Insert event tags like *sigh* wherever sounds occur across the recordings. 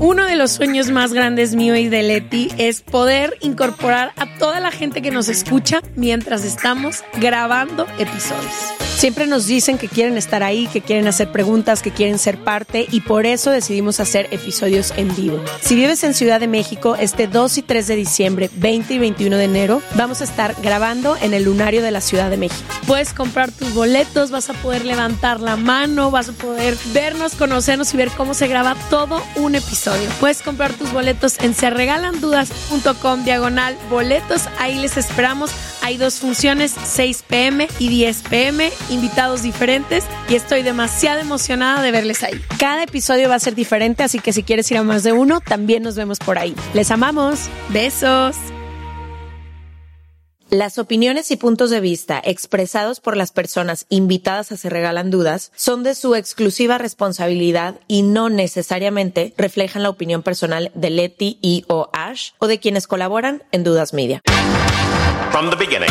Uno de los sueños más grandes mío y de Leti es poder incorporar a toda la gente que nos escucha mientras estamos grabando episodios. Siempre nos dicen que quieren estar ahí, que quieren hacer preguntas, que quieren ser parte y por eso decidimos hacer episodios en vivo. Si vives en Ciudad de México, este 2 y 3 de diciembre, 20 y 21 de enero, vamos a estar grabando en el Lunario de la Ciudad de México. Puedes comprar tus boletos, vas a poder levantar la mano, vas a poder vernos, conocernos y ver cómo se graba todo un episodio. Puedes comprar tus boletos en serregalandudas.com diagonal boletos. Ahí les esperamos. Hay dos funciones, 6 pm y 10 pm invitados diferentes y estoy demasiado emocionada de verles ahí. Cada episodio va a ser diferente, así que si quieres ir a más de uno, también nos vemos por ahí. Les amamos. Besos. Las opiniones y puntos de vista expresados por las personas invitadas a Se Regalan Dudas son de su exclusiva responsabilidad y no necesariamente reflejan la opinión personal de Leti y o Ash o de quienes colaboran en Dudas Media. From the beginning.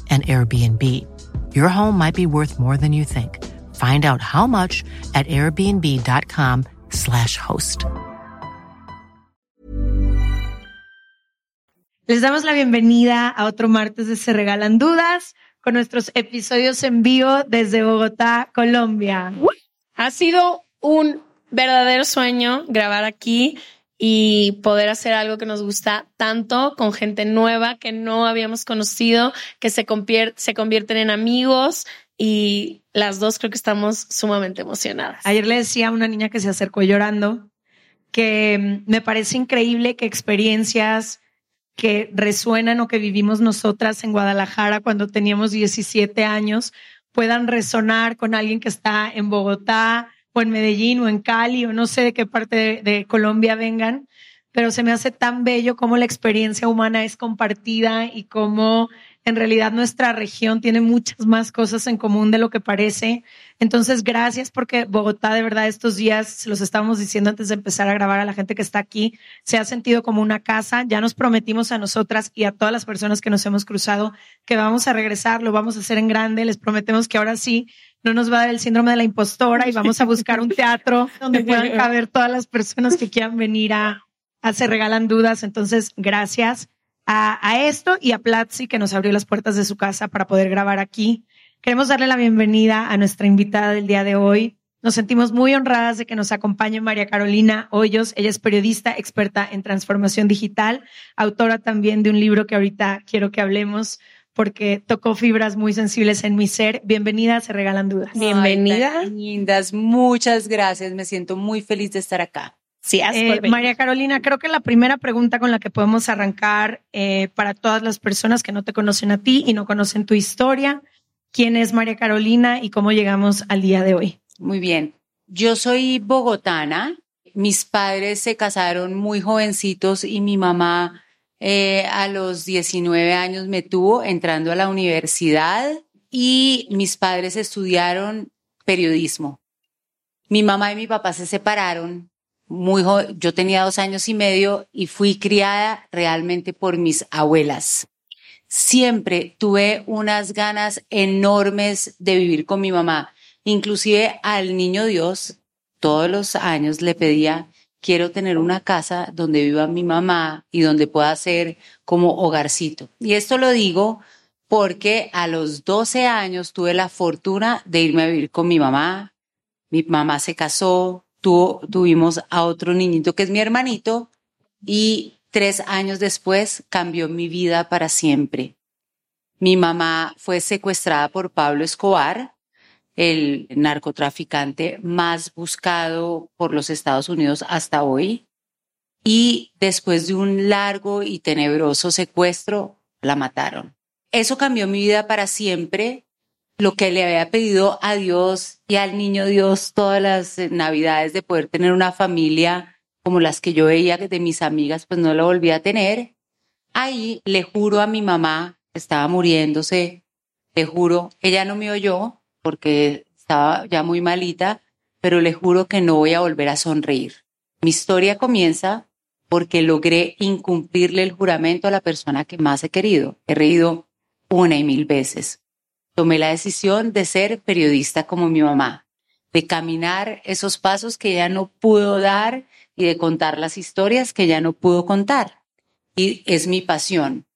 an Airbnb. Your home might be worth more than you think. Find out how much at airbnb.com/slash host. Les damos la bienvenida a otro martes de Se Regalan Dudas con nuestros episodios en vivo desde Bogotá, Colombia. Ha sido un verdadero sueño grabar aquí y poder hacer algo que nos gusta tanto con gente nueva que no habíamos conocido, que se, se convierten en amigos y las dos creo que estamos sumamente emocionadas. Ayer le decía a una niña que se acercó llorando que me parece increíble que experiencias que resuenan o que vivimos nosotras en Guadalajara cuando teníamos 17 años puedan resonar con alguien que está en Bogotá, o en Medellín o en Cali o no sé de qué parte de, Colombia vengan, pero se me hace tan bello cómo la experiencia humana es compartida y cómo en realidad nuestra región tiene muchas más cosas en común de lo que parece. Entonces, gracias porque Bogotá, de verdad, estos días, se los estábamos diciendo antes de empezar a grabar a la gente que está aquí, se ha sentido como una casa. Ya nos prometimos a nosotras y a todas las personas que nos hemos cruzado que vamos a regresar, lo vamos a hacer en grande. Les prometemos que ahora sí no nos va a dar el síndrome de la impostora y vamos a buscar un teatro donde *laughs* puedan caber todas las personas que quieran venir a, a Se Regalan Dudas. Entonces, gracias a, a, esto y a Platzi que nos abrió las puertas de su casa para poder grabar aquí. Queremos darle la bienvenida a nuestra invitada del día de hoy. Nos sentimos muy honradas de que nos acompañe María Carolina Hoyos. Ella es periodista experta en transformación digital, autora también de un libro que ahorita quiero que hablemos porque tocó fibras muy sensibles en mi ser. Bienvenida, se regalan dudas. Bienvenida. lindas, muchas gracias. Me siento muy feliz de estar acá. Sí, eh, María Carolina, creo que la primera pregunta con la que podemos arrancar eh, para todas las personas que no te conocen a ti y no conocen tu historia, ¿quién es María Carolina y cómo llegamos al día de hoy? Muy bien. Yo soy bogotana. Mis padres se casaron muy jovencitos y mi mamá eh, a los 19 años me tuvo entrando a la universidad y mis padres estudiaron periodismo. Mi mamá y mi papá se separaron muy yo tenía dos años y medio y fui criada realmente por mis abuelas. Siempre tuve unas ganas enormes de vivir con mi mamá. Inclusive al niño Dios, todos los años le pedía, quiero tener una casa donde viva mi mamá y donde pueda ser como hogarcito. Y esto lo digo porque a los 12 años tuve la fortuna de irme a vivir con mi mamá. Mi mamá se casó, tuvimos a otro niñito que es mi hermanito y tres años después cambió mi vida para siempre. Mi mamá fue secuestrada por Pablo Escobar, el narcotraficante más buscado por los Estados Unidos hasta hoy. Y después de un largo y tenebroso secuestro, la mataron. Eso cambió mi vida para siempre lo que le había pedido a Dios y al niño Dios todas las eh, navidades de poder tener una familia como las que yo veía de mis amigas, pues no lo volví a tener. Ahí le juro a mi mamá, estaba muriéndose, le juro, ella no me oyó porque estaba ya muy malita, pero le juro que no voy a volver a sonreír. Mi historia comienza porque logré incumplirle el juramento a la persona que más he querido. He reído una y mil veces tomé la decisión de ser periodista como mi mamá, de caminar esos pasos que ella no pudo dar y de contar las historias que ella no pudo contar. Y es mi pasión.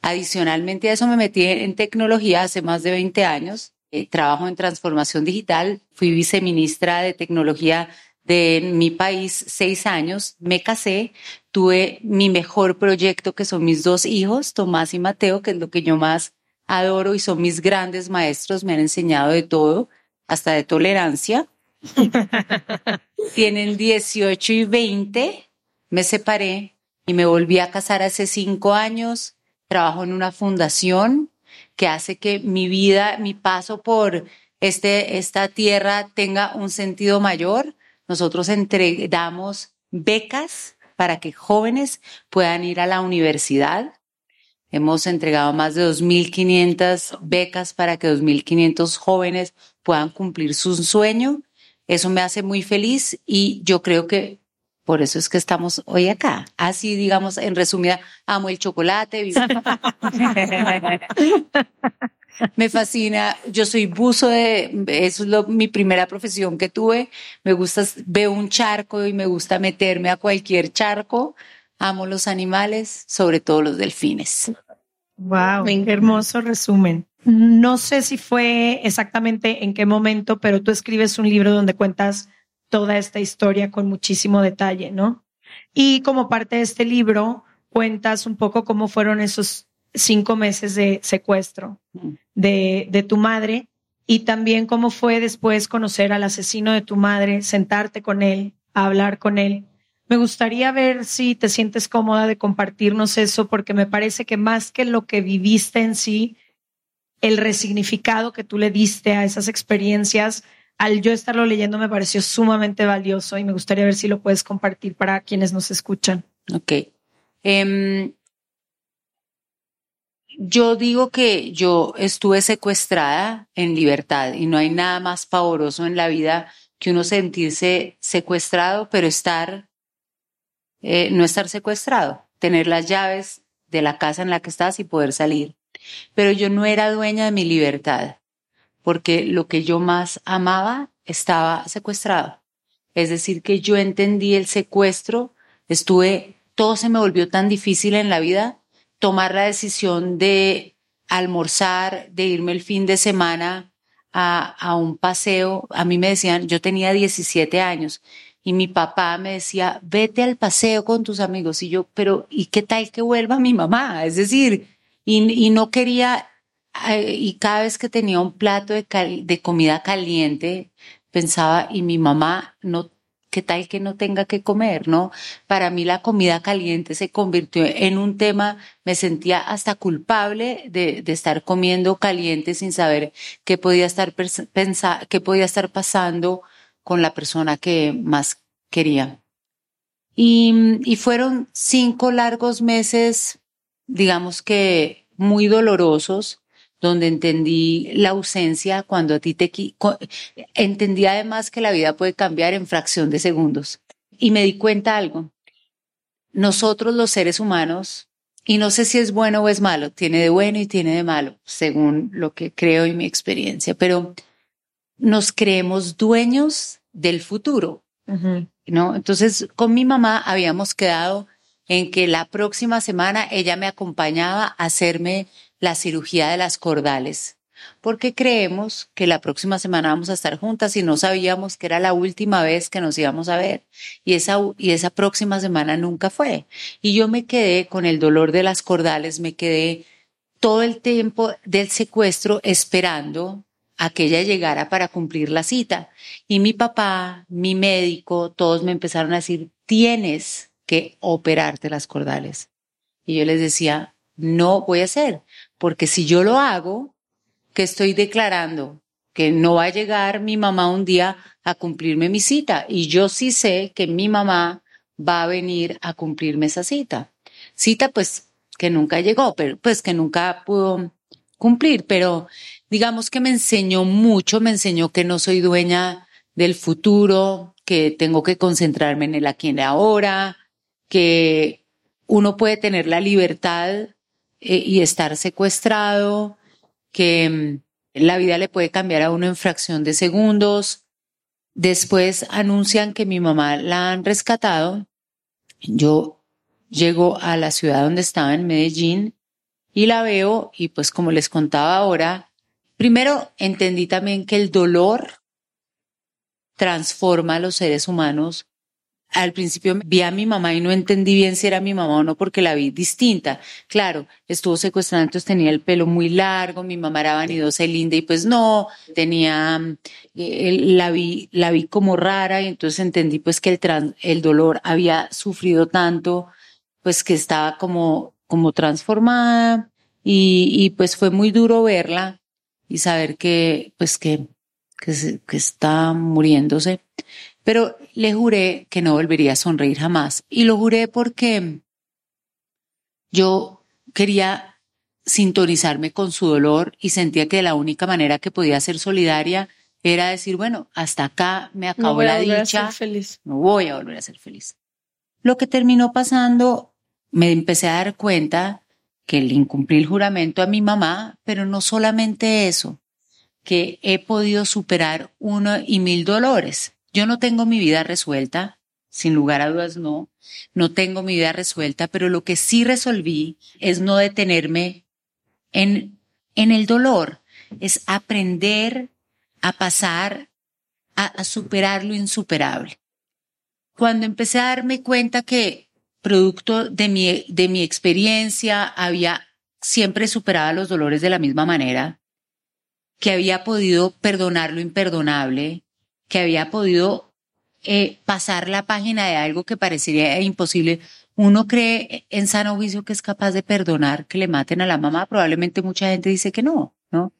Adicionalmente a eso me metí en tecnología hace más de 20 años. Eh, trabajo en transformación digital. Fui viceministra de tecnología de mi país seis años. Me casé. Tuve mi mejor proyecto que son mis dos hijos, Tomás y Mateo, que es lo que yo más adoro y son mis grandes maestros, me han enseñado de todo, hasta de tolerancia. *laughs* Tienen 18 y 20, me separé y me volví a casar hace cinco años. Trabajo en una fundación que hace que mi vida, mi paso por este, esta tierra tenga un sentido mayor. Nosotros entregamos becas para que jóvenes puedan ir a la universidad. Hemos entregado más de 2.500 becas para que 2.500 jóvenes puedan cumplir su sueño. Eso me hace muy feliz y yo creo que por eso es que estamos hoy acá. Así, digamos, en resumida, amo el chocolate. *laughs* me fascina. Yo soy buzo de, eso es mi primera profesión que tuve. Me gusta, veo un charco y me gusta meterme a cualquier charco. Amo los animales, sobre todo los delfines. Wow, qué hermoso resumen. No sé si fue exactamente en qué momento, pero tú escribes un libro donde cuentas toda esta historia con muchísimo detalle, ¿no? Y como parte de este libro, cuentas un poco cómo fueron esos cinco meses de secuestro de, de tu madre y también cómo fue después conocer al asesino de tu madre, sentarte con él, hablar con él me gustaría ver si te sientes cómoda de compartirnos eso, porque me parece que más que lo que viviste en sí, el resignificado que tú le diste a esas experiencias, al yo estarlo leyendo me pareció sumamente valioso y me gustaría ver si lo puedes compartir para quienes nos escuchan. Ok. Em, yo digo que yo estuve secuestrada en libertad y no hay nada más pavoroso en la vida que uno sentirse secuestrado, pero estar eh, no estar secuestrado, tener las llaves de la casa en la que estás y poder salir. Pero yo no era dueña de mi libertad, porque lo que yo más amaba estaba secuestrado. Es decir, que yo entendí el secuestro, estuve, todo se me volvió tan difícil en la vida, tomar la decisión de almorzar, de irme el fin de semana a, a un paseo. A mí me decían, yo tenía 17 años y mi papá me decía, vete al paseo con tus amigos. Y yo, pero ¿y qué tal que vuelva mi mamá? Es decir, y, no quería, eh, y cada vez que tenía un plato de, comida caliente, pensaba, y mi mamá no qué tal que no tenga que comer, ¿no? Para mí la comida caliente se convirtió en un tema, me sentía hasta culpable de, de estar comiendo caliente sin saber qué podía estar qué podía estar pasando con la persona que más quería. Y, fueron cinco largos meses, digamos que muy dolorosos, donde entendí la ausencia cuando a ti te... Entendí además que la vida puede cambiar en fracción de segundos. Y me di cuenta algo. Nosotros los seres humanos, y no sé si es bueno o es malo, tiene de bueno y tiene de malo, según lo que creo y mi experiencia, pero nos creemos dueños del futuro, ¿no? Entonces, con mi mamá habíamos quedado en que la próxima semana ella me acompañaba a hacerme la cirugía de las cordales, porque creemos que la próxima semana vamos a estar juntas y no sabíamos que era la última vez que nos íbamos a ver. Y esa, y esa próxima semana nunca fue. Y yo me quedé con el dolor de las cordales, me quedé todo el tiempo del secuestro esperando a que ella llegara para cumplir la cita. Y mi papá, mi médico, todos me empezaron a decir, tienes que operarte las cordales. Y yo les decía, no voy a hacer, porque si yo lo hago, ¿qué estoy declarando? Que no va a llegar mi mamá un día a cumplirme mi cita. Y yo sí sé que mi mamá va a venir a cumplirme esa cita. Cita, pues, que nunca llegó, pero pues que nunca pudo cumplir, pero digamos que me enseñó mucho, me enseñó que no soy dueña del futuro, que tengo que concentrarme en el aquí y en ahora, que uno puede tener la libertad eh, y estar secuestrado, que mm, la vida le puede cambiar a uno en fracción de segundos. Después anuncian que mi mamá la han rescatado. Yo llego a la ciudad donde estaba, en Medellín, y la veo y pues como les contaba ahora, primero entendí también que el dolor transforma a los seres humanos al principio vi a mi mamá y no entendí bien si era mi mamá o no porque la vi distinta. Claro, estuvo secuestrada, entonces tenía el pelo muy largo, mi mamá era vanidosa y linda y pues no, tenía, eh, la vi, la vi como rara y entonces entendí pues que el, el dolor había sufrido tanto, pues que estaba como, como transformada y pues fue muy duro verla y saber que, pues que, que, que está muriéndose. Pero le juré que no volvería a sonreír jamás. Y lo juré porque yo quería sintonizarme con su dolor y sentía que la única manera que podía ser solidaria era decir, bueno, hasta acá me acabó la dicha. feliz. No voy a volver a ser feliz. Lo que terminó pasando, me empecé a dar cuenta que le incumplí el juramento a mi mamá, pero no solamente eso, que he podido superar uno y mil dolores. Yo no tengo mi vida resuelta, sin lugar a dudas no, no tengo mi vida resuelta, pero lo que sí resolví es no detenerme en, en el dolor, es aprender a pasar a, a superar lo insuperable. Cuando empecé a darme cuenta que producto de mi, de mi experiencia había siempre superado los dolores de la misma manera, que había podido perdonar lo imperdonable, que había podido eh, pasar la página de algo que parecería imposible. Uno cree en sano juicio que es capaz de perdonar que le maten a la mamá. Probablemente mucha gente dice que no, ¿no?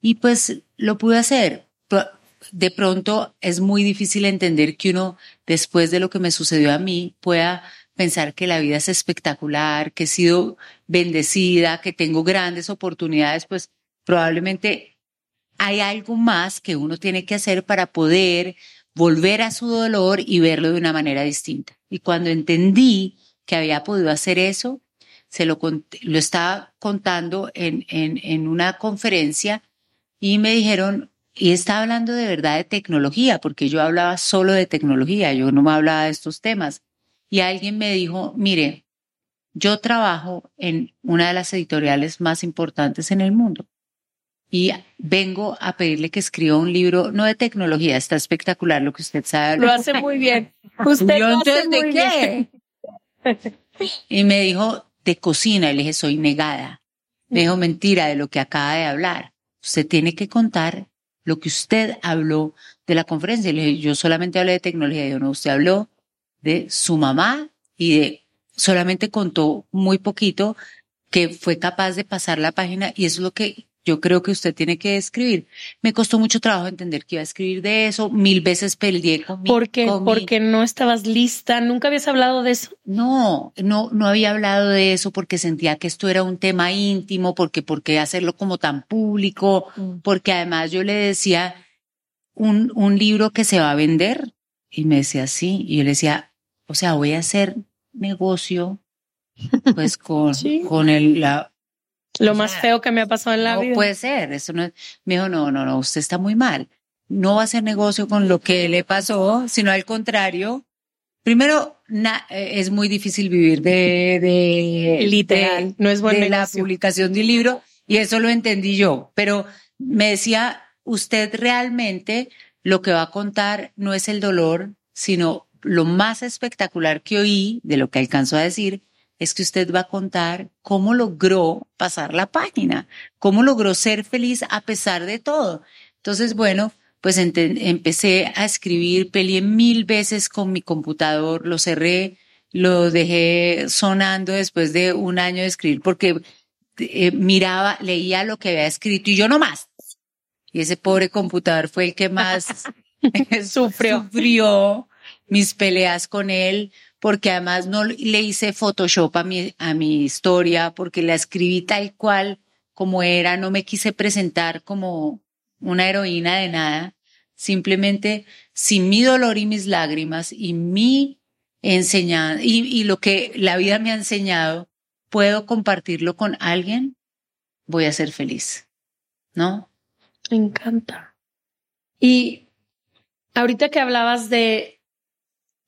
Y pues lo pude hacer. De pronto es muy difícil entender que uno, después de lo que me sucedió a mí, pueda pensar que la vida es espectacular, que he sido bendecida, que tengo grandes oportunidades, pues probablemente hay algo más que uno tiene que hacer para poder volver a su dolor y verlo de una manera distinta. Y cuando entendí que había podido hacer eso, se lo, lo estaba contando en, en, una conferencia y me dijeron, y estaba hablando de verdad de tecnología, porque yo hablaba solo de tecnología, yo no me hablaba de estos temas. Y alguien me dijo, mire, yo trabajo en una de las editoriales más importantes en el mundo y vengo a pedirle que escriba un libro, no de tecnología, está espectacular lo que usted sabe. Lo hace muy bien. Usted lo hace muy qué? Y me dijo, de cocina, y le dije, soy negada. Me dijo, mentira de lo que acaba de hablar. Usted tiene que contar lo que usted habló de la conferencia. Y le dije, yo solamente hablé de tecnología. Y yo, no, usted habló de su mamá y de, solamente contó muy poquito que fue capaz de pasar la página y eso es lo que yo creo que usted tiene que escribir. Me costó mucho trabajo entender que iba a escribir de eso. Mil veces peleé con mi, ¿Por qué? Porque no estabas lista. ¿Nunca habías hablado de eso? No, no, no había hablado de eso porque sentía que esto era un tema íntimo, porque por qué hacerlo como tan público, mm. porque además yo le decía un, un libro que se va a vender. Y me decía, sí. Y yo le decía, o sea, voy a hacer negocio, pues *laughs* con, Sí. con el, la, Lo más sea, feo que me ha pasado en la no vida. puede ser, eso no es. Me dijo, no, no, no, usted está muy mal. No va a hacer negocio con lo que le pasó, sino al contrario. Primero, na- eh, es muy difícil vivir de, de Literal, de- no es buen de la publicación de un libro y eso lo entendí yo. Pero me decía, usted realmente lo que va a contar no es el dolor, sino lo más espectacular que oí de lo que alcanzó a decir es que usted va a contar cómo logró pasar la página, cómo logró ser feliz a pesar de todo. Entonces, bueno, pues empecé a escribir, peleé mil veces con mi computador, lo cerré, lo dejé sonando después de un año de escribir porque eh, miraba, leía lo que había escrito y yo no más. Y ese pobre computador fue el que más *laughs* *laughs* Sufrió. sufrió mis peleas con él, porque además no le hice Photoshop a mi, a mi historia, porque la escribí tal cual como era, no me quise presentar como una heroína de nada, simplemente sin mi dolor y mis lágrimas y mi enseñanza y, y lo que la vida me ha enseñado, puedo compartirlo con alguien, voy a ser feliz, ¿no? Me encanta. Y ahorita que hablabas de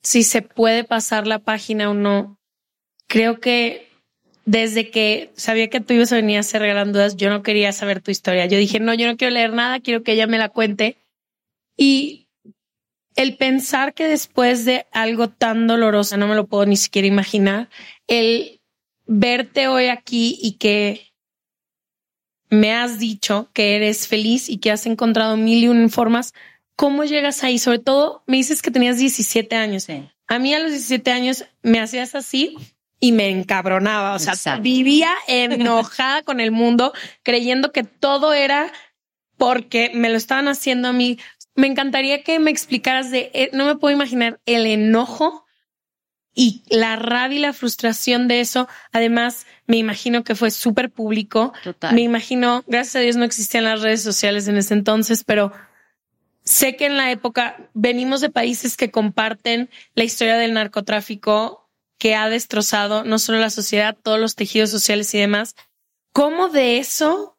si se puede pasar la página o no, creo que desde que sabía que tú ibas a venir a hacer Regalan Dudas, yo no quería saber tu historia. Yo dije, no, yo no quiero leer nada, quiero que ella me la cuente. Y el pensar que después de algo tan doloroso, no me lo puedo ni siquiera imaginar, el verte hoy aquí y que me has dicho que eres feliz y que has encontrado mil y un formas. ¿Cómo llegas ahí? Sobre todo, me dices que tenías 17 años. Sí. A mí a los 17 años me hacías así y me encabronaba. O sea, Exacto. vivía enojada con el mundo, creyendo que todo era porque me lo estaban haciendo a mí. Me encantaría que me explicaras de, eh, no me puedo imaginar el enojo y la rabia y la frustración de eso. Además, me imagino que fue súper público. Total. Me imagino, gracias a Dios no existían las redes sociales en ese entonces, pero sé que en la época venimos de países que comparten la historia del narcotráfico que ha destrozado no solo la sociedad, todos los tejidos sociales y demás. ¿Cómo de eso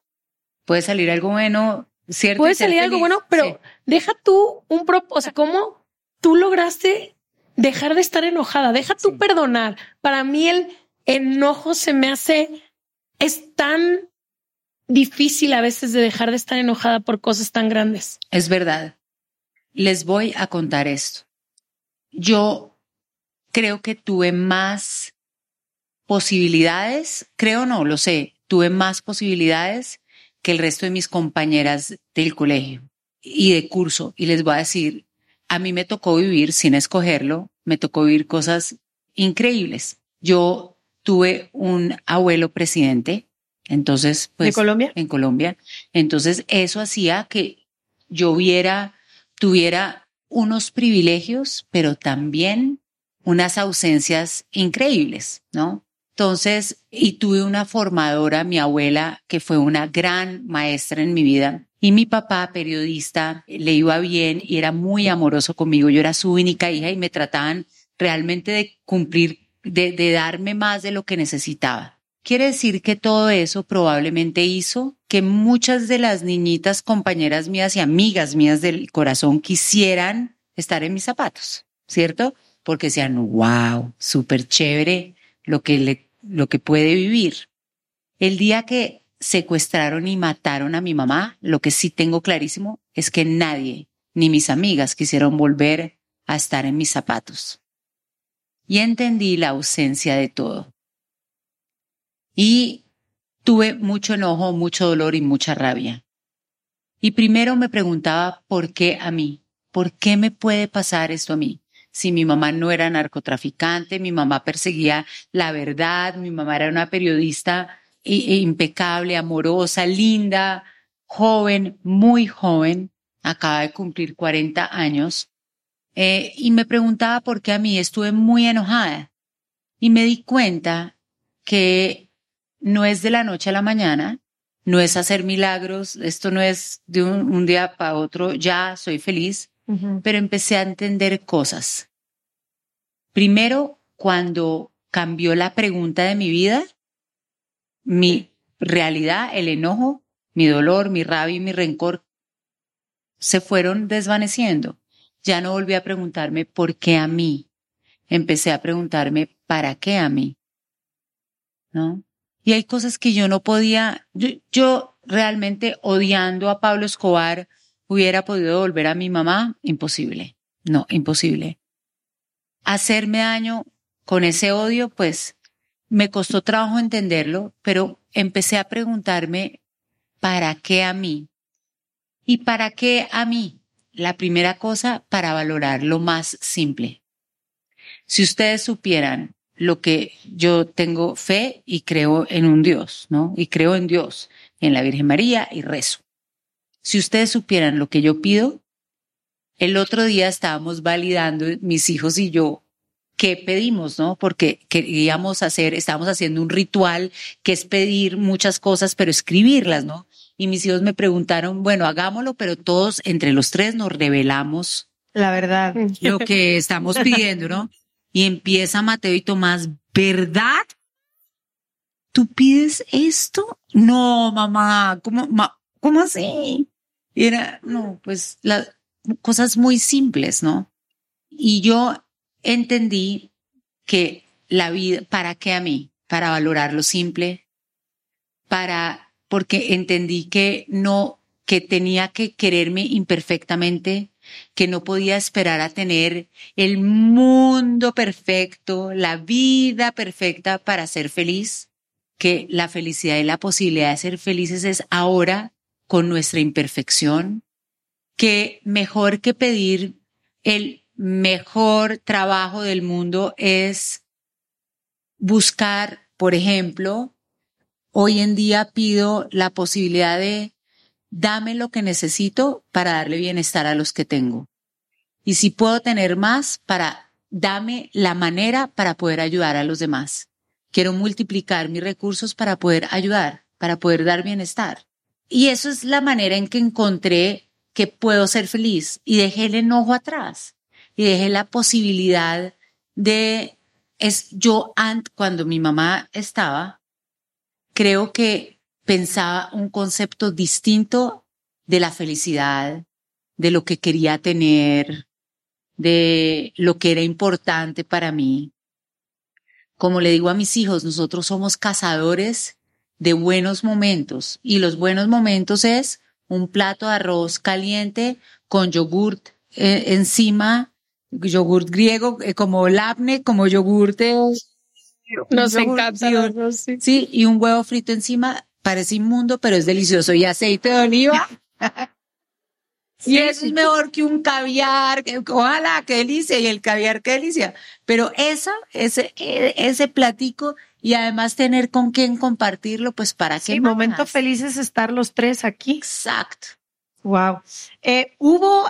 Puede salir algo bueno, ¿cierto? puede salir algo bueno? Pero Sí. deja tú un propósito, o sea, ¿cómo tú lograste dejar de estar enojada? Deja tú Sí. perdonar. Para mí el enojo se me hace, es tan difícil a veces de dejar de estar enojada por cosas tan grandes. Es verdad. Les voy a contar esto. Yo creo que tuve más posibilidades, creo no, lo sé, tuve más posibilidades que el resto de mis compañeras del colegio y de curso. Y les voy a decir, a mí me tocó vivir sin escogerlo, me tocó vivir cosas increíbles. Yo tuve un abuelo presidente, entonces, pues, ¿De Colombia? en Colombia. Entonces, eso hacía que yo viera, tuviera unos privilegios, pero también unas ausencias increíbles, ¿no? Entonces, y tuve una formadora, mi abuela, que fue una gran maestra en mi vida. Y mi papá, periodista, le iba bien y era muy amoroso conmigo. Yo era su única hija y me trataban realmente de cumplir, de, de darme más de lo que necesitaba. Quiere decir que todo eso probablemente hizo que muchas de las niñitas, compañeras mías y amigas mías del corazón quisieran estar en mis zapatos, ¿cierto? Porque decían, wow, súper chévere lo que lo que puede vivir. El día que secuestraron y mataron a mi mamá, lo que sí tengo clarísimo es que nadie, ni mis amigas, quisieron volver a estar en mis zapatos. Y entendí la ausencia de todo. Y tuve mucho enojo, mucho dolor y mucha rabia. Y primero me preguntaba, ¿por qué a mí? ¿Por qué me puede pasar esto a mí? Si mi mamá no era narcotraficante, mi mamá perseguía la verdad, mi mamá era una periodista i- impecable, amorosa, linda, joven, muy joven, acaba de cumplir 40 años, eh, y me preguntaba por qué a mí estuve muy enojada. Y me di cuenta que no es de la noche a la mañana, no es hacer milagros, esto no es de un, un día para otro, ya soy feliz, pero empecé a entender cosas. Primero, cuando cambió la pregunta de mi vida, mi realidad, el enojo, mi dolor, mi rabia y mi rencor se fueron desvaneciendo. Ya no volví a preguntarme por qué a mí. Empecé a preguntarme para qué a mí. ¿No? Y hay cosas que yo no podía, yo, realmente odiando a Pablo Escobar hubiera podido volver a mi mamá, imposible. No, imposible. Hacerme daño con ese odio, pues me costó trabajo entenderlo, pero empecé a preguntarme, ¿para qué a mí? ¿Y para qué a mí? La primera cosa, para valorar lo más simple. Si ustedes supieran lo que yo tengo fe y creo en un Dios, ¿no? Y creo en Dios, en la Virgen María y rezo. Si ustedes supieran lo que yo pido, el otro día estábamos validando mis hijos y yo qué pedimos, ¿no? Porque queríamos hacer, estábamos haciendo un ritual que es pedir muchas cosas, pero escribirlas, ¿no? Y mis hijos me preguntaron, bueno, hagámoslo, pero todos entre los tres nos revelamos La verdad. lo que estamos pidiendo, ¿no? Y empieza Mateo y Tomás, ¿verdad? ¿Tú pides esto? No, mamá, ¿cómo, ¿cómo así? Y era, no, pues las cosas muy simples, ¿no? Y yo entendí que la vida, ¿para qué a mí? Para valorar lo simple, para, porque entendí que no, que tenía que quererme imperfectamente, que no podía esperar a tener el mundo perfecto, la vida perfecta para ser feliz, que la felicidad y la posibilidad de ser felices es ahora con nuestra imperfección, que mejor que pedir el mejor trabajo del mundo es buscar, por ejemplo, hoy en día pido la posibilidad de dame lo que necesito para darle bienestar a los que tengo. Y si puedo tener más, para dame la manera para poder ayudar a los demás. Quiero multiplicar mis recursos para poder ayudar, para poder dar bienestar. Y eso es la manera en que encontré que puedo ser feliz y dejé el enojo atrás y dejé la posibilidad de es yo cuando mi mamá estaba creo que pensaba un concepto distinto de la felicidad, de lo que quería tener, de lo que era importante para mí. Como le digo a mis hijos, nosotros somos cazadores de buenos momentos y los buenos momentos es un plato de arroz caliente con yogurt eh, encima, yogurt griego eh, como labne, como yogurt de Nos encanta arroz. Sí, y un huevo frito encima. Parece inmundo, pero es delicioso. Y aceite de oliva. *laughs* y eso es mejor que un caviar. Ojalá, qué delicia. Y el caviar, qué delicia. Pero esa, ese, e- ese platico y además tener con quién compartirlo, pues para qué Sí, momento feliz es estar los tres aquí. Exacto. Wow. Eh, ¿Hubo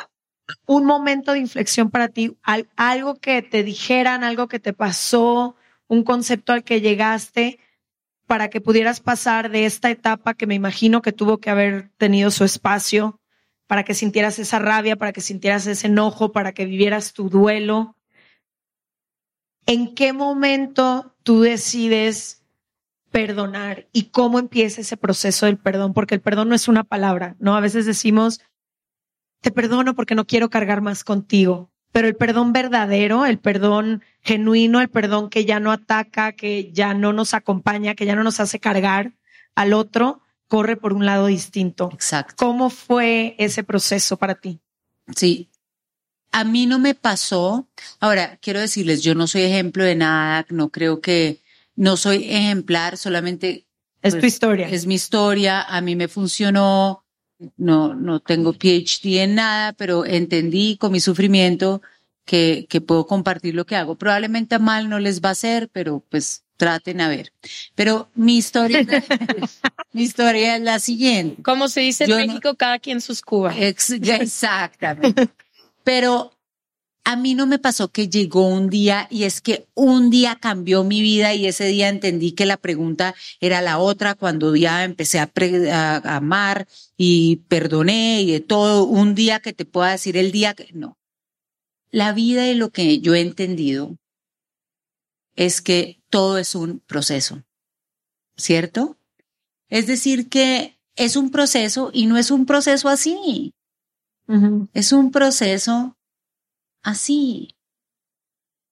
un momento de inflexión para ti? Al- algo que te dijeran, algo que te pasó, un concepto al que llegaste para que pudieras pasar de esta etapa que me imagino que tuvo que haber tenido su espacio, para que sintieras esa rabia, para que sintieras ese enojo, para que vivieras tu duelo. ¿En qué momento tú decides perdonar y cómo empieza ese proceso del perdón? Porque el perdón no es una palabra, ¿no? A veces decimos, te perdono porque no quiero cargar más contigo. Pero el perdón verdadero, el perdón genuino, el perdón que ya no ataca, que ya no nos acompaña, que ya no nos hace cargar al otro, corre por un lado distinto. Exacto. ¿Cómo fue ese proceso para ti? Sí. A mí no me pasó. Ahora, quiero decirles, yo no soy ejemplo de nada, no creo que, no soy ejemplar, solamente Es Pues, tu historia. es mi historia, a mí me funcionó, no, no tengo PhD en nada, pero entendí con mi sufrimiento que, que puedo compartir lo que hago. Probablemente a mal no les va a hacer, pero pues traten a ver. Pero mi historia, *laughs* mi historia es la siguiente. Como se dice en Yo no- México, cada quien sus cubas. Ex- exactamente. Pero a mí no me pasó que llegó un día y es que un día cambió mi vida y ese día entendí que la pregunta era la otra cuando ya empecé a, pre- a- a amar y perdoné y de todo. Un día que te pueda decir el día que no. La vida y lo que yo he entendido es que todo es un proceso, ¿cierto? Es decir, que es un proceso y no es un proceso así, es un proceso así.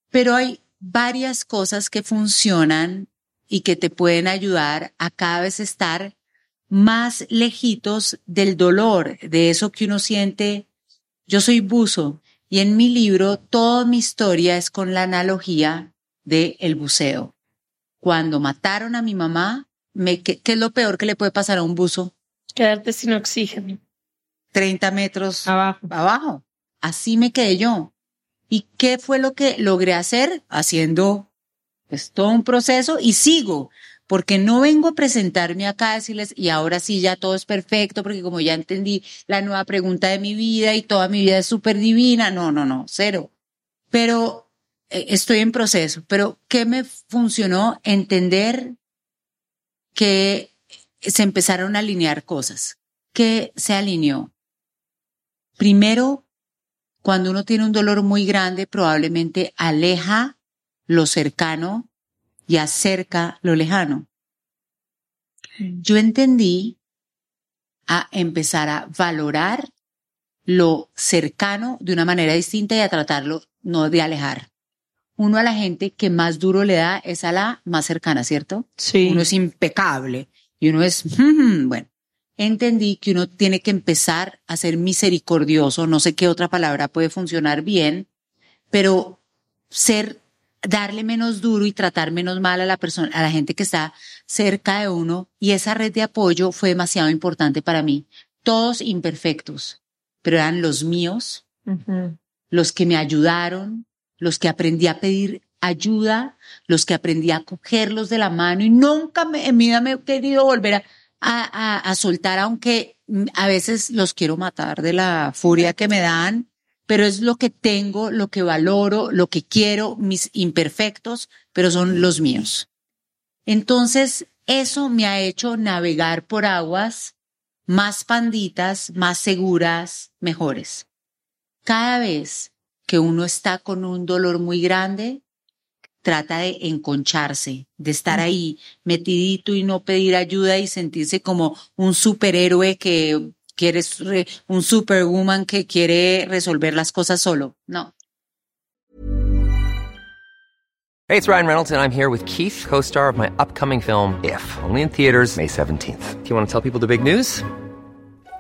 Pero hay varias cosas que funcionan y que te pueden ayudar a cada vez estar más lejitos del dolor, de eso que uno siente. Yo soy buzo y en mi libro toda mi historia es con la analogía de el buceo. Cuando mataron a mi mamá, me, ¿qué, ¿qué es lo peor que le puede pasar a un buzo? Quedarte sin oxígeno. 30 metros Abajo. abajo. Así me quedé yo. ¿Y qué fue lo que logré hacer? Haciendo pues todo un proceso y sigo, porque no vengo a presentarme acá a decirles, y ahora sí ya todo es perfecto, porque como ya entendí la nueva pregunta de mi vida y toda mi vida es súper divina. No, no, no, cero. Pero eh, estoy en proceso. Pero ¿qué me funcionó? Entender que se empezaron a alinear cosas. ¿Qué se alineó? Primero, cuando uno tiene un dolor muy grande, probablemente aleja lo cercano y acerca lo lejano. Yo entendí a empezar a valorar lo cercano de una manera distinta y a tratarlo no de alejar. Uno a la gente que más duro le da es a la más cercana, ¿cierto? Sí. Uno es impecable y uno es, "Mm, bueno, entendí que uno tiene que empezar a ser misericordioso, no sé qué otra palabra puede funcionar bien, pero ser, darle menos duro y tratar menos mal a la persona, a la gente que está cerca de uno. Y esa red de apoyo fue demasiado importante para mí. Todos imperfectos, pero eran los míos, los que me ayudaron, los que aprendí a pedir ayuda, los que aprendí a cogerlos de la mano y nunca me, en mi vida me he querido volver a, a, soltar, aunque a veces los quiero matar de la furia que me dan, pero es lo que tengo, lo que valoro, lo que quiero, mis imperfectos, pero son los míos. Entonces, eso me ha hecho navegar por aguas más panditas, más seguras, mejores. Cada vez que uno está con un dolor muy grande, trata de enconcharse, de estar ahí metidito y no pedir ayuda y sentirse como un superhéroe que quiere, re- un superwoman que quiere resolver las cosas solo. No. Hey, it's Ryan Reynolds, and I'm here with Keith, co star of my upcoming film, If, only in theaters, May 17th. Do you want to tell people the big news?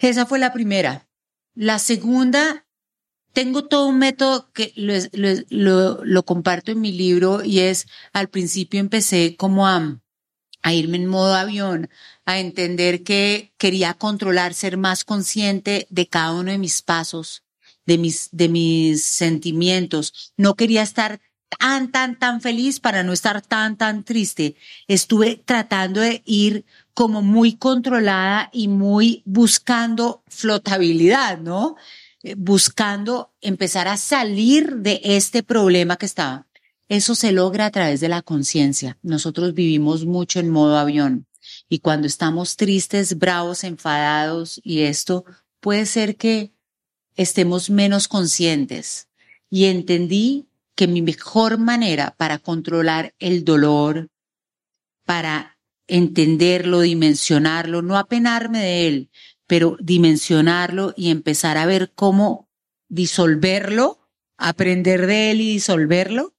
Esa fue la primera. La segunda, tengo todo un método que lo, lo, comparto en mi libro y es, al principio empecé como a, a irme en modo avión, a entender que quería controlar, ser más consciente de cada uno de mis pasos, de mis, de mis sentimientos. No quería estar tan, tan, tan feliz para no estar tan, tan triste. Estuve tratando de ir como muy controlada y muy buscando flotabilidad, ¿no? Eh, buscando empezar a salir de este problema que estaba. Eso se logra a través de la conciencia. Nosotros vivimos mucho en modo avión y cuando estamos tristes, bravos, enfadados y esto, puede ser que estemos menos conscientes. Y entendí que mi mejor manera para controlar el dolor, para entenderlo, dimensionarlo, no apenarme de él, pero dimensionarlo y empezar a ver cómo disolverlo, aprender de él y disolverlo,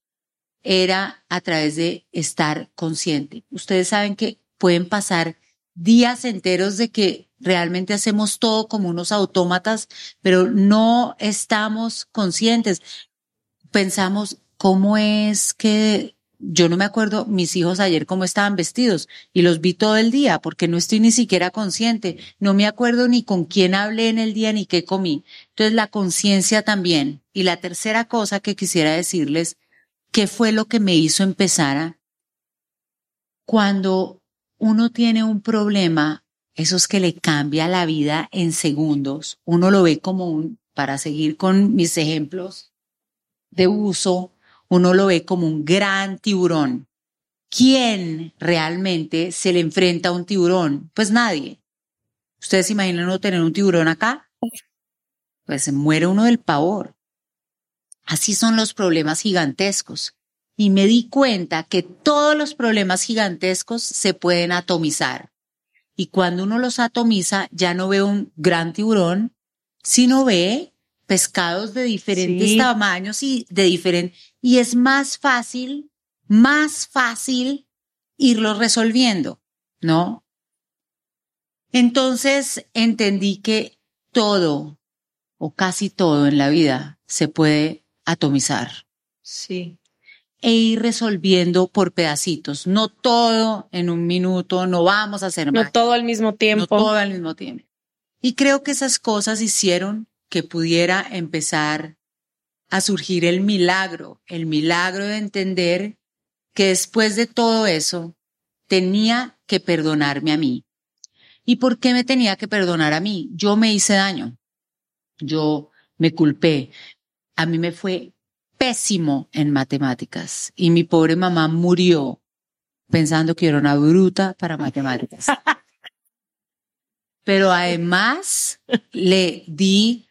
era a través de estar consciente. Ustedes saben que pueden pasar días enteros de que realmente hacemos todo como unos autómatas, pero no estamos conscientes pensamos, ¿cómo es que yo no me acuerdo mis hijos ayer cómo estaban vestidos y los vi todo el día porque no estoy ni siquiera consciente. No me acuerdo ni con quién hablé en el día ni qué comí. Entonces la conciencia también. Y la tercera cosa que quisiera decirles, ¿qué fue lo que me hizo empezar a? Cuando uno tiene un problema, eso es que le cambia la vida en segundos. Uno lo ve como un, para seguir con mis ejemplos, de uso, uno lo ve como un gran tiburón. ¿Quién realmente se le enfrenta a un tiburón? Pues nadie. ¿Ustedes imaginan no tener un tiburón acá? Pues se muere uno del pavor. Así son los problemas gigantescos. Y me di cuenta que todos los problemas gigantescos se pueden atomizar. Y cuando uno los atomiza, ya no ve un gran tiburón, sino ve pescados de diferentes tamaños y de diferente, y es más fácil, más fácil irlo resolviendo, ¿no? Entonces entendí que todo o casi todo en la vida se puede atomizar. Sí. E ir resolviendo por pedacitos, no todo en un minuto, no vamos a hacer No todo al mismo tiempo. No todo al mismo tiempo. Y creo que esas cosas hicieron que pudiera empezar a surgir el milagro, el milagro de entender que después de todo eso tenía que perdonarme a mí. ¿Y por qué me tenía que perdonar a mí? Yo me hice daño. Yo me culpé. A mí me fue pésimo en matemáticas y mi pobre mamá murió pensando que era una bruta para matemáticas. *laughs* Pero además le di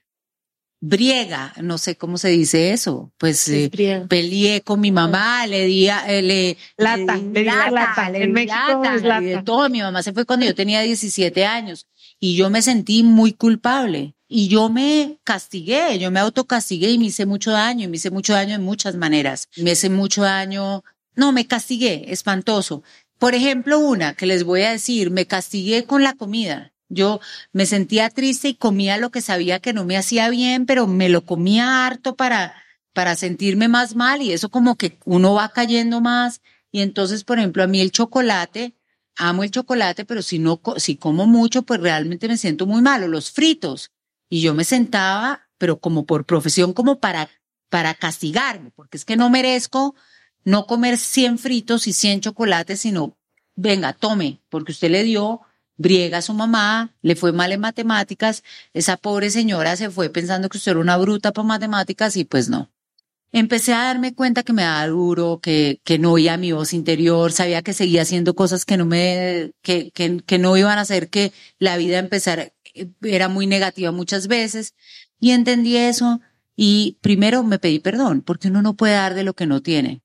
briega, no sé cómo se dice eso, pues eh, peleé con mi mamá, le di, eh, le, lata, le, lata, lata, en México lata, todo. Mi mamá se fue cuando yo tenía 17 años y yo me sentí muy culpable y yo me castigué, yo me autocastigué y me hice mucho daño, y me hice mucho daño en muchas maneras. Me hice mucho daño, no, me castigué, espantoso. Por ejemplo, una que les voy a decir, me castigué con la comida. Yo me sentía triste y comía lo que sabía que no me hacía bien, pero me lo comía harto para, para sentirme más mal y eso como que uno va cayendo más. Y entonces, por ejemplo, a mí el chocolate, amo el chocolate, pero si no, si como mucho, pues realmente me siento muy malo. Los fritos. Y yo me sentaba pero como por profesión, como para, para castigarme, porque es que no merezco no comer 100 fritos y 100 chocolates, sino, venga, tome, porque usted le dio briega a su mamá, le fue mal en matemáticas, esa pobre señora se fue pensando que usted era una bruta para matemáticas y pues no. Empecé a darme cuenta que me daba duro, que, que no oía mi voz interior, sabía que seguía haciendo cosas que no me, que, que, que no iban a hacer que la vida empezara, era muy negativa muchas veces. Y entendí eso y primero me pedí perdón porque uno no puede dar de lo que no tiene.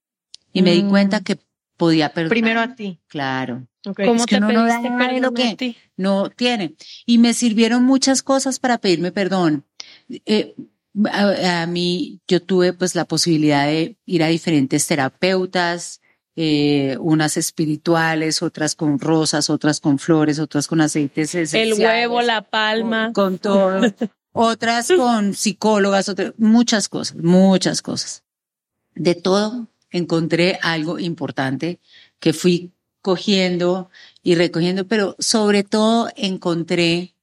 Y me di cuenta que podía perdonar. Primero a ti. Claro. ¿Cómo Es que te uno no da de lo a que ti? no tiene. Y me sirvieron muchas cosas para pedirme perdón. Eh, a, a mí, yo tuve pues la posibilidad de ir a diferentes terapeutas, eh, unas espirituales, otras con rosas, otras con flores, otras con aceites El huevo, la palma. Con todo. *laughs* otras con psicólogas, otras, muchas cosas, muchas cosas. De todo encontré algo importante que fui cogiendo y recogiendo, pero sobre todo encontré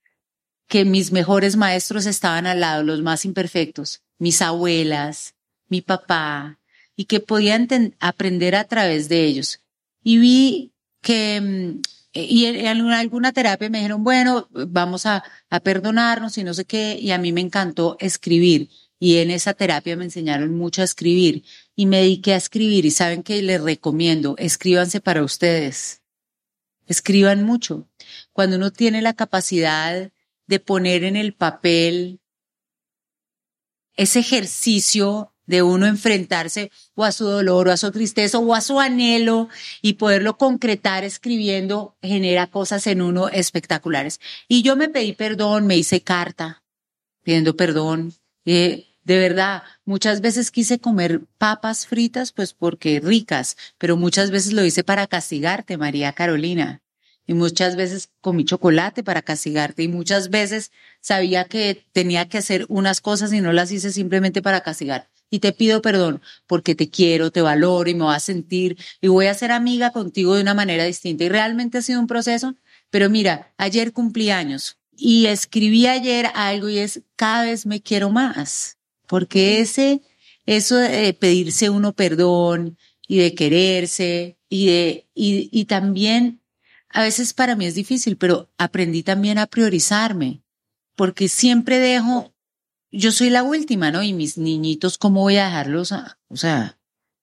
que mis mejores maestros estaban al lado, los más imperfectos, mis abuelas, mi papá, y que podía aprender a través de ellos. Y vi que, mm, y en, alguna terapia me dijeron, bueno, vamos a, a perdonarnos y no sé qué, y a mí me encantó escribir. Y en esa terapia me enseñaron mucho a escribir y me dediqué a escribir y saben que les recomiendo, escríbanse para ustedes. Escriban mucho. Cuando uno tiene la capacidad de poner en el papel ese ejercicio de uno enfrentarse o a su dolor o a su tristeza o a su anhelo y poderlo concretar escribiendo genera cosas en uno espectaculares. Y yo me pedí perdón, me hice carta pidiendo perdón. Eh, de verdad, muchas veces quise comer papas fritas, pues porque ricas, pero muchas veces lo hice para castigarte, María Carolina. Y muchas veces comí chocolate para castigarte y muchas veces sabía que tenía que hacer unas cosas y no las hice simplemente para castigar. Y te pido perdón porque te quiero, te valoro y me voy a sentir y voy a ser amiga contigo de una manera distinta. Y realmente ha sido un proceso, pero mira, ayer cumplí años y escribí ayer algo y es cada vez me quiero más. Porque ese, eso de pedirse uno perdón y de quererse y de, y, y también a veces para mí es difícil, pero aprendí también a priorizarme, porque siempre dejo, yo soy la última, ¿no? Y mis niñitos, ¿cómo voy a dejarlos? a- o sea,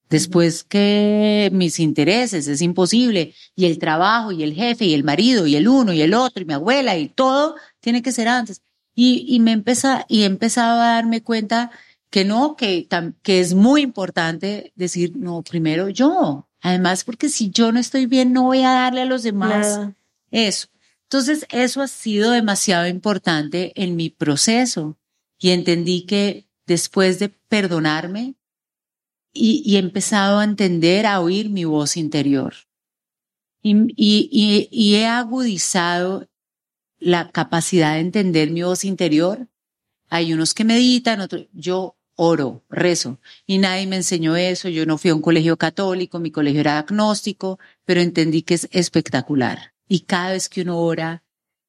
después que mis intereses, es imposible, y el trabajo, y el jefe, y el marido, y el uno, y el otro, y mi abuela, y todo tiene que ser antes. Y, y me empezó, y he empezado a darme cuenta que no, que, que es muy importante decir, no, primero yo. Además, porque si yo no estoy bien, no voy a darle a los demás Nada. eso. Entonces, eso ha sido demasiado importante en mi proceso y entendí que después de perdonarme y, y he empezado a entender, a oír mi voz interior. Y, y, y he agudizado la capacidad de entender mi voz interior. Hay unos que meditan, otros, yo oro, rezo. Y nadie me enseñó eso. Yo no fui a un colegio católico, mi colegio era agnóstico, pero entendí que es espectacular. Y cada vez que uno ora,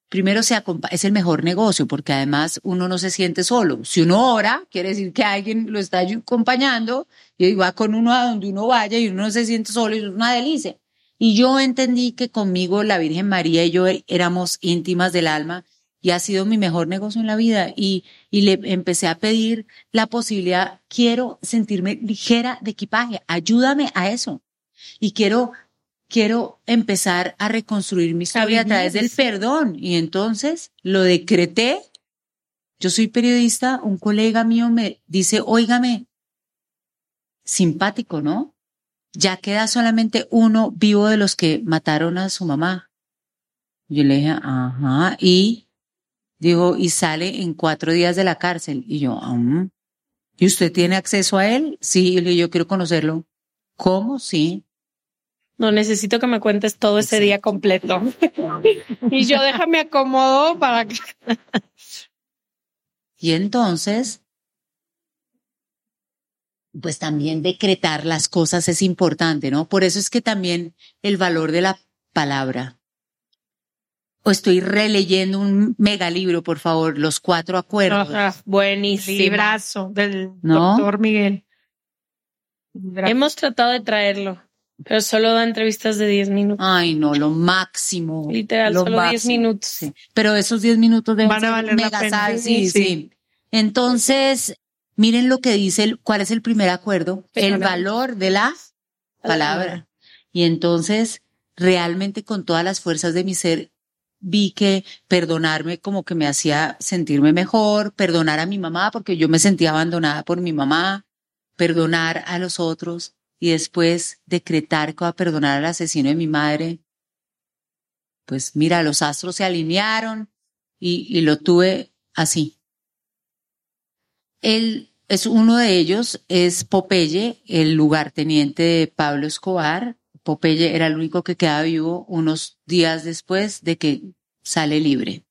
primero se es el mejor negocio, porque además uno no se siente solo. Si uno ora, quiere decir que alguien lo está acompañando y va con uno a donde uno vaya y uno no se siente solo y es una delicia. Y yo entendí que conmigo la Virgen María y yo éramos íntimas del alma y ha sido mi mejor negocio en la vida. Y, y le empecé a pedir la posibilidad, quiero sentirme ligera de equipaje, ayúdame a eso. Y quiero, quiero empezar a reconstruir mi historia a, través del perdón. Y entonces lo decreté. Yo soy periodista, un colega mío me dice, óigame, simpático, ¿no? Ya queda solamente uno vivo de los que mataron a su mamá. Yo le dije, ajá, y digo, y sale en cuatro días de la cárcel. Y yo, "Ah, ¿y usted tiene acceso a él? Sí, y le digo, yo quiero conocerlo. ¿Cómo? Sí. No necesito que me cuentes todo ese día completo. *laughs* y yo déjame acomodo para que. Y entonces, pues también decretar las cosas es importante, ¿no? Por eso es que también el valor de la palabra. o estoy releyendo un mega libro, por favor, Los Cuatro Acuerdos. Ajá, buenísimo. Librazo del ¿No? doctor Miguel. Librazo. Hemos tratado de traerlo, pero solo da entrevistas de 10 minutos. Ay, no, lo máximo. Literal, lo solo 10 máximo. minutos. Sí. Pero esos 10 minutos deben Van a ser valer la mega pena. sal, sí, Sí. sí. Entonces, miren lo que dice, el, ¿cuál es el primer acuerdo? El valor de la palabra. Y entonces, realmente con todas las fuerzas de mi ser, vi que perdonarme como que me hacía sentirme mejor, perdonar a mi mamá porque yo me sentía abandonada por mi mamá, perdonar a los otros y después decretar que va a perdonar al asesino de mi madre. Pues mira, los astros se alinearon y, y lo tuve así. Él es uno de ellos, es Popeye, el lugarteniente de Pablo Escobar. Popeye era el único que quedaba vivo unos días después de que sale libre.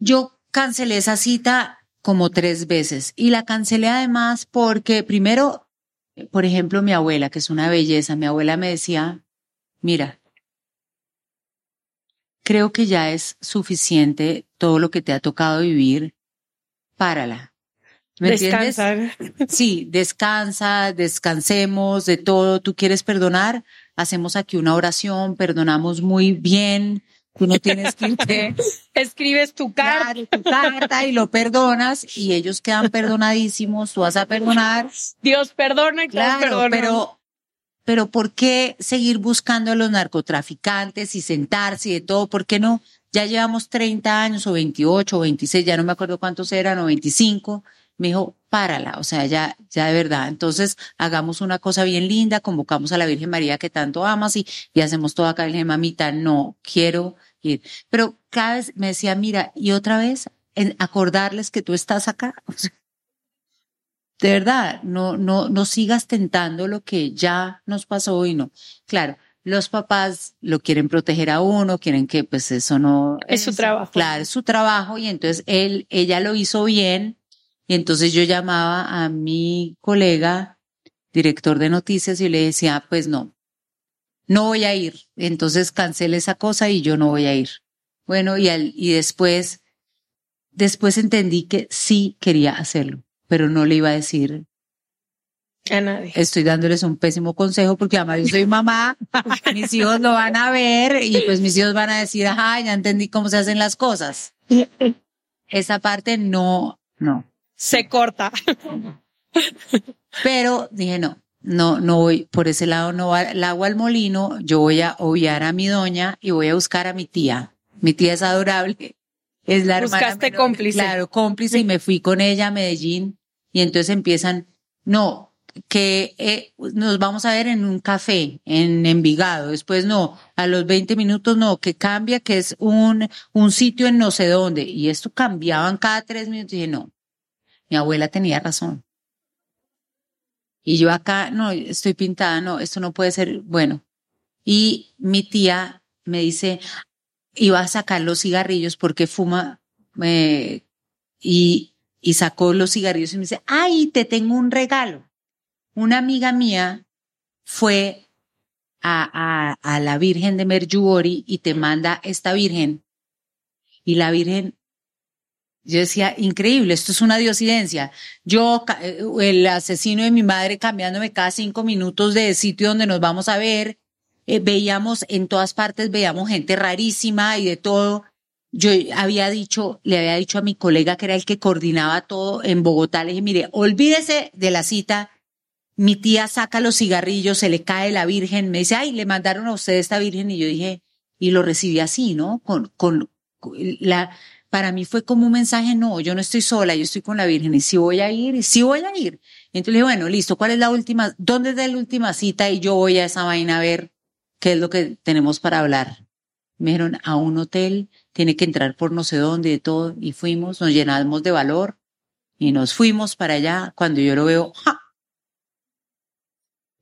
Yo cancelé esa cita como tres veces y la cancelé además porque primero, por ejemplo, mi abuela, que es una belleza, mi abuela me decía, mira, creo que ya es suficiente todo lo que te ha tocado vivir, párala. ¿Me entiendes? Descansa. Sí, descansa, descansemos de todo. Tú quieres perdonar, hacemos aquí una oración, perdonamos muy bien. Tú no tienes que *laughs* irte Escribes tu carta. Claro, tu carta y lo perdonas y ellos quedan perdonadísimos. Tú vas a perdonar. Dios perdona y Claro, perdonan. pero, pero ¿por qué seguir buscando a los narcotraficantes y sentarse y de todo? ¿Por qué no? Ya llevamos 30 años o 28 o 26, ya no me acuerdo cuántos eran, o 25. Me dijo, párala, o sea, ya, ya de verdad. Entonces, hagamos una cosa bien linda, convocamos a la Virgen María que tanto amas y, y hacemos todo acá. Y le dije, mamita, no quiero ir. Pero cada vez me decía, mira, y otra vez, en acordarles que tú estás acá. *laughs* O sea, de verdad, no, no, no sigas tentando lo que ya nos pasó y no. Claro, los papás lo quieren proteger a uno, quieren que pues eso no Es su trabajo. Claro, es su trabajo y entonces él, ella lo hizo bien y entonces yo llamaba a mi colega, director de noticias y le decía, pues no, no voy a ir. Entonces cancele esa cosa y yo no voy a ir. Bueno, y al, y después, después entendí que sí quería hacerlo, pero no le iba a decir A nadie. estoy dándoles un pésimo consejo porque además yo soy mamá, *laughs* mis hijos lo van a ver y pues mis hijos van a decir, ajá, ya entendí cómo se hacen las cosas. *laughs* Esa parte no, no. Se corta. Pero dije, no, no, no voy, por ese lado no va el agua al molino, yo voy a obviar a mi doña y voy a buscar a mi tía. Mi tía es adorable. Es la hermana. Buscaste cómplice. Claro, cómplice y me fui con ella a Medellín y entonces empiezan, no, que eh, nos vamos a ver en un café en Envigado. Después no, a los 20 minutos no, que cambia, que es un, un sitio en no sé dónde. Y esto cambiaban cada tres minutos. Y dije, no, mi abuela tenía razón. Y yo acá, no, estoy pintada, no, esto no puede ser bueno. Y mi tía me dice, iba a sacar los cigarrillos porque fuma, eh, y, y sacó los cigarrillos y me dice, ay, te tengo un regalo. Una amiga mía fue a, a, a la Virgen de Merjugori y te manda esta Virgen. Y la Virgen yo decía, increíble, esto es una diosidencia. Yo, eh, el asesino de mi madre, cambiándome cada cinco minutos de sitio donde nos vamos a ver, eh, veíamos en todas partes, veíamos gente rarísima y de todo. Yo había dicho, le había dicho a mi colega que era el que coordinaba todo en Bogotá, le dije, mire, olvídese de la cita. Mi tía saca los cigarrillos, se le cae la virgen, me dice, ay, le mandaron a usted esta virgen. Y yo dije, y lo recibí así, ¿no? Con, con la, para mí fue como un mensaje, no, yo no estoy sola, yo estoy con la Virgen y sí voy a ir, y sí voy a ir. Entonces dije, bueno, listo, ¿cuál es la última, dónde es la última cita? Y yo voy a esa vaina a ver qué es lo que tenemos para hablar. Me dijeron, a un hotel, tiene que entrar por no sé dónde, de todo, y fuimos, nos llenamos de valor, y nos fuimos para allá. Cuando yo lo veo, ¡ja!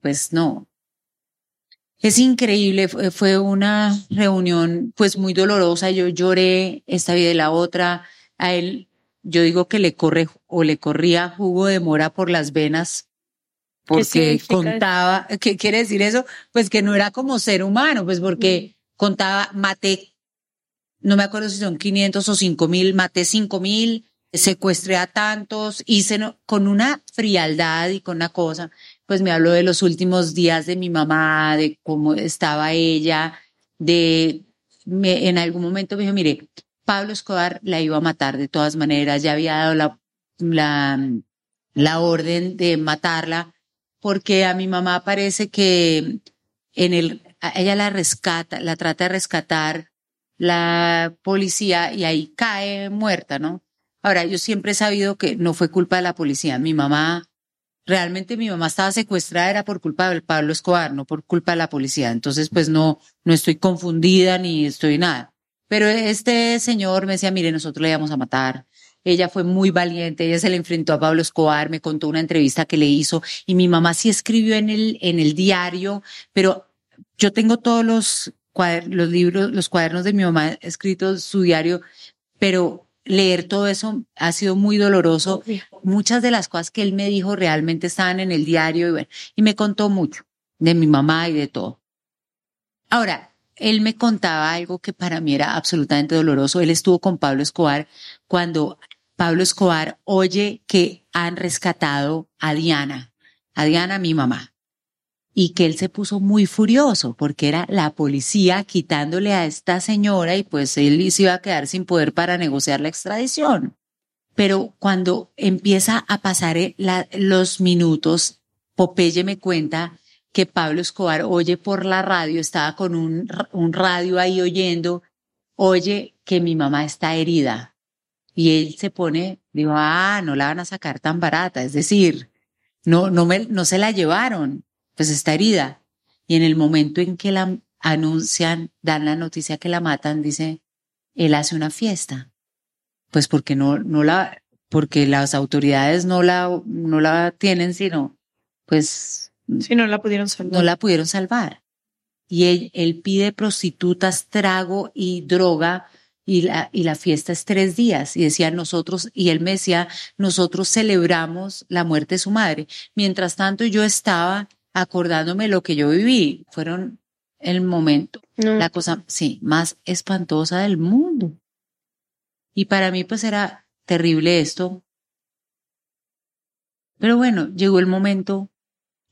pues no. Es increíble, fue- una reunión pues muy dolorosa, yo lloré esta vida y la otra, a él yo digo que le corre o le corría jugo de mora por las venas porque contaba, ¿qué quiere decir eso? Pues que no era como ser humano, pues porque contaba, maté, no me acuerdo si son 500 o 5 mil, maté 5 mil, secuestré a tantos, hice no- con una frialdad y con una cosa, pues me habló de los últimos días de mi mamá, de cómo estaba ella, de, en algún momento me dijo, mire, Pablo Escobar la iba a matar de todas maneras, ya había dado la, la, la orden de matarla, porque a mi mamá parece que en el, ella la rescata, la trata de rescatar la policía y ahí cae muerta, ¿no? Ahora, yo siempre he sabido que no fue culpa de la policía. Mi mamá, realmente mi mamá estaba secuestrada, era por culpa del Pablo Escobar, no por culpa de la policía. Entonces, pues no, no estoy confundida ni estoy nada. Pero este señor me decía, mire, nosotros le íbamos a matar. Ella fue muy valiente, ella se le enfrentó a Pablo Escobar, me contó una entrevista que le hizo y mi mamá sí escribió en el, en el diario, pero yo tengo todos los, cuader- los libros, los cuadernos de mi mamá escritos, su diario, pero leer todo eso ha sido muy doloroso. Muchas de las cosas que él me dijo realmente estaban en el diario y, me contó mucho de mi mamá y de todo. Ahora, él me contaba algo que para mí era absolutamente doloroso. Él estuvo con Pablo Escobar cuando Pablo Escobar oye que han rescatado a Diana, a Diana, mi mamá, y que él se puso muy furioso porque era la policía quitándole a esta señora y pues él se iba a quedar sin poder para negociar la extradición. Pero cuando empieza a pasar eh, los minutos, Popeye me cuenta que Pablo Escobar oye por la radio, estaba con un, un radio ahí oyendo, oye que mi mamá está herida. Y él se pone, digo, ah, no la van a sacar tan barata, es decir, no, no me, no se la llevaron, pues está herida. Y en el momento en que la anuncian, dan la noticia que la matan, dice, él hace una fiesta. Pues porque no, no la, porque las autoridades no la, no la tienen, sino, pues, Si no la pudieron salvar. no la pudieron salvar. Y él, él pide prostitutas, trago y droga y la, y la fiesta es tres días. Y decía nosotros, y él me decía, nosotros celebramos la muerte de su madre. Mientras tanto yo estaba acordándome lo que yo viví. Fueron el momento, No. la cosa, sí, más espantosa del mundo. Y para mí pues era terrible esto. Pero bueno, llegó el momento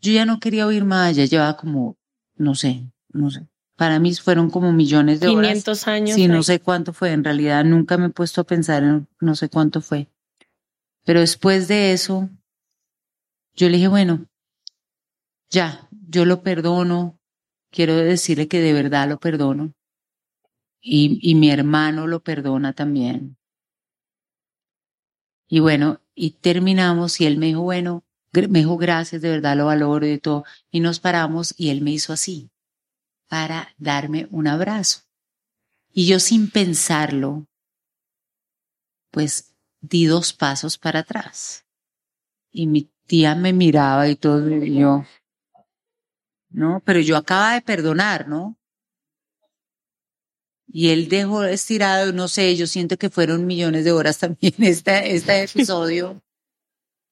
yo ya no quería oír más, ya llevaba como, no sé, no sé. Para mí fueron como millones de horas. 500 años. Sí, no sé cuánto fue. En realidad nunca me he puesto a pensar en no sé cuánto fue. Pero después de eso, yo le dije, bueno, ya, yo lo perdono. Quiero decirle que de verdad lo perdono. Y, y mi hermano lo perdona también. Y bueno, y terminamos y él me dijo, bueno, me dijo gracias, de verdad lo valoro y todo. Y nos paramos y él me hizo así para darme un abrazo. Y yo sin pensarlo, pues di dos pasos para atrás. Y mi tía me miraba y todo, y yo, no, pero yo acaba de perdonar, ¿no? Y él dejó estirado, no sé, yo siento que fueron millones de horas *laughs* también este, este *laughs* episodio.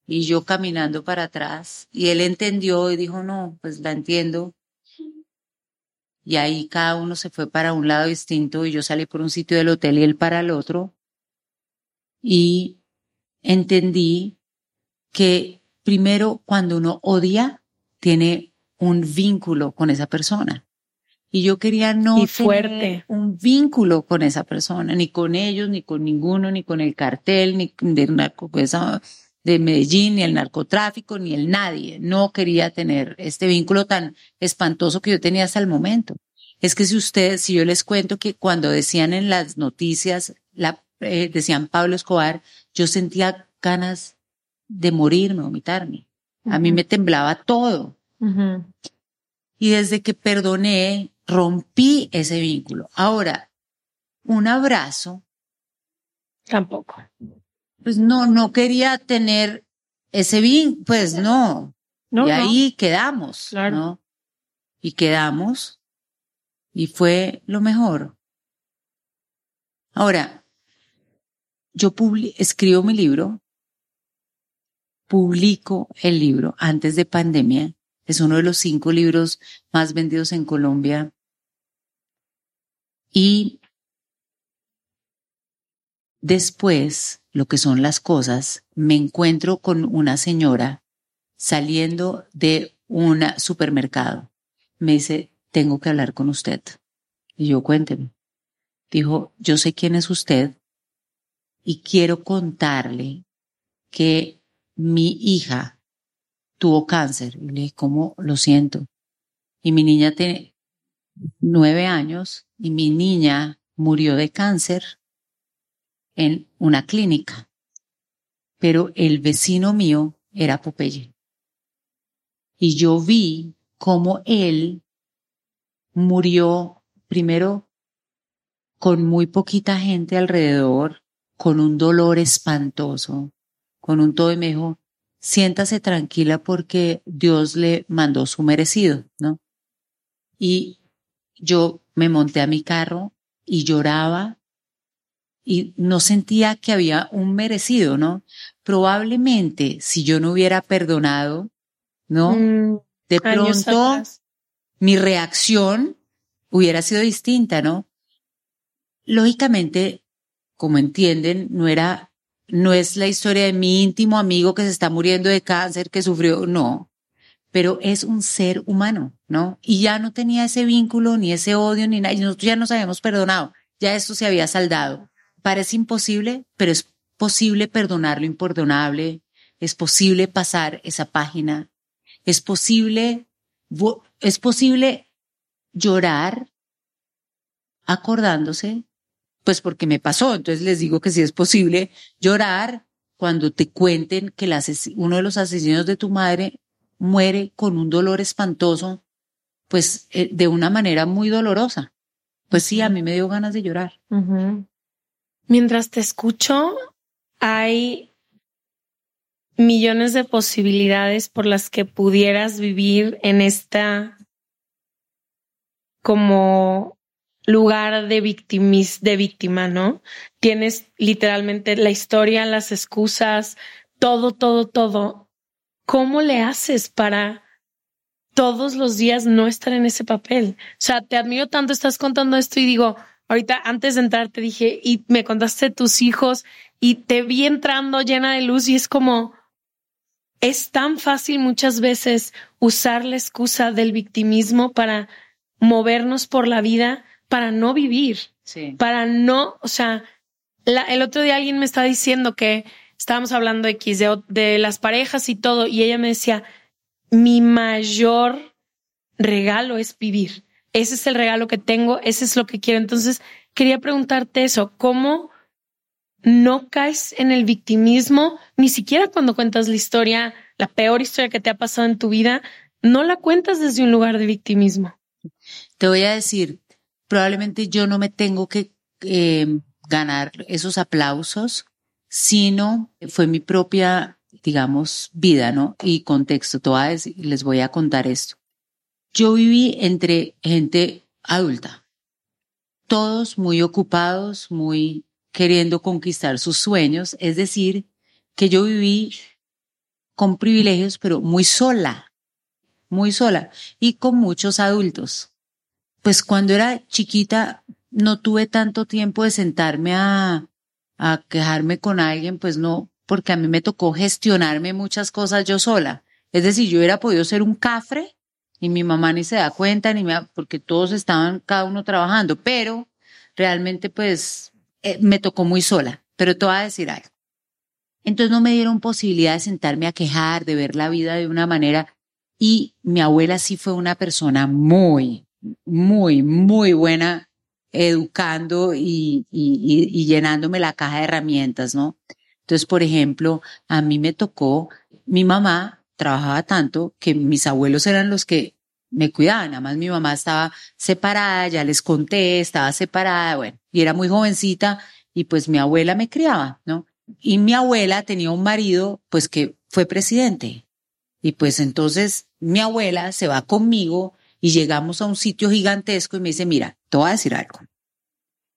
Y yo caminando para atrás. Y él entendió y dijo, no, pues la entiendo. Y ahí cada uno se fue para un lado distinto y yo salí por un sitio del hotel y él para el otro. Y entendí que primero cuando uno odia, tiene un vínculo con esa persona. Y yo quería no Y fuerte. tener un vínculo con esa persona, ni con ellos, ni con ninguno, ni con el cartel, ni del narco, esa- de Medellín, ni el narcotráfico, ni el nadie. No quería tener este vínculo tan espantoso que yo tenía hasta el momento. Es que si ustedes, si yo les cuento que cuando decían en las noticias, la, eh, decían Pablo Escobar, yo sentía ganas de morirme, vomitarme. A mí me temblaba todo. Y desde que perdoné, rompí ese vínculo. Ahora, un abrazo, Tampoco. pues no, no quería tener ese vínculo, pues no. No, y no. ahí quedamos, Claro. ¿no? Y quedamos y fue lo mejor. Ahora, yo escribo mi libro, publico el libro antes de pandemia, es uno de los cinco libros más vendidos en Colombia. Y después, lo que son las cosas, me encuentro con una señora saliendo de un supermercado. Me dice, tengo que hablar con usted. Y yo, cuénteme. Dijo, yo sé quién es usted y quiero contarle que mi hija tuvo cáncer. Y le dije, ¿cómo? Lo siento. Y mi niña tiene nueve años y mi niña murió de cáncer en una clínica. Pero el vecino mío era Popeye. Y yo vi cómo él murió primero con muy poquita gente alrededor, con un dolor espantoso, con un todo y siéntase tranquila porque Dios le mandó su merecido, ¿no? Y yo me monté a mi carro y lloraba y no sentía que había un merecido, ¿no? Probablemente si yo no hubiera perdonado, ¿no? Mm, de pronto mi reacción hubiera sido distinta, ¿no? Lógicamente, como entienden, no era, no es la historia de mi íntimo amigo que se está muriendo de cáncer, que sufrió, no, pero es un ser humano, ¿no? Y ya no tenía ese vínculo, ni ese odio, ni nada, y nosotros ya nos habíamos perdonado, ya esto se había saldado. Parece imposible, pero es posible perdonar lo imperdonable, es posible pasar esa página, es posible, es posible llorar acordándose, pues porque me pasó, entonces les digo que sí es posible llorar cuando te cuenten que el uno de los asesinos de tu madre muere con un dolor espantoso, pues eh, de una manera muy dolorosa. Pues sí, a mí me dio ganas de llorar. Mientras te escucho, hay millones de posibilidades por las que pudieras vivir en esta como lugar de victimis, de víctima, ¿no? Tienes literalmente la historia, las excusas, todo, todo, todo. ¿Cómo le haces para todos los días no estar en ese papel? O sea, te admiro tanto, estás contando esto y digo, ahorita antes de entrar te dije, y me contaste tus hijos y te vi entrando llena de luz y es como, es tan fácil muchas veces usar la excusa del victimismo para movernos por la vida, para no vivir Sí. para no, o sea, la- el otro día alguien me estaba diciendo que estábamos hablando X de las parejas y todo, y ella me decía, mi mayor regalo es vivir. Ese es el regalo que tengo, ese es lo que quiero. Entonces, quería preguntarte eso, ¿cómo no caes en el victimismo? Ni siquiera cuando cuentas la historia, la peor historia que te ha pasado en tu vida, no la cuentas desde un lugar de victimismo. Te voy a decir, probablemente yo no me tengo que eh, ganar esos aplausos, sino fue mi propia, digamos, vida, ¿no? Y contexto. Decir- les voy a contar esto. Yo viví entre gente adulta, todos muy ocupados, muy queriendo conquistar sus sueños, es decir, que yo viví con privilegios, pero muy sola, muy sola y con muchos adultos pues cuando era chiquita no tuve tanto tiempo de sentarme a, a quejarme con alguien, pues no, porque a mí me tocó gestionarme muchas cosas yo sola. Es decir, yo hubiera podido ser un cafre y mi mamá ni se da cuenta, ni me, porque todos estaban cada uno trabajando, pero realmente pues eh, me tocó muy sola. Pero te voy a decir algo. Entonces no me dieron posibilidad de sentarme a quejar, de ver la vida de una manera. Y mi abuela sí fue una persona muy, muy, muy buena educando y, y, llenándome la caja de herramientas, ¿no? Entonces, por ejemplo, a mí me tocó, mi mamá trabajaba tanto que mis abuelos eran los que me cuidaban, nada más mi mamá estaba separada, ya les conté, estaba separada, bueno, y era muy jovencita y pues mi abuela me criaba, ¿no? Y mi abuela tenía un marido, pues que fue presidente. Y pues entonces mi abuela se va conmigo y llegamos a un sitio gigantesco y me dice, mira, te voy a decir algo.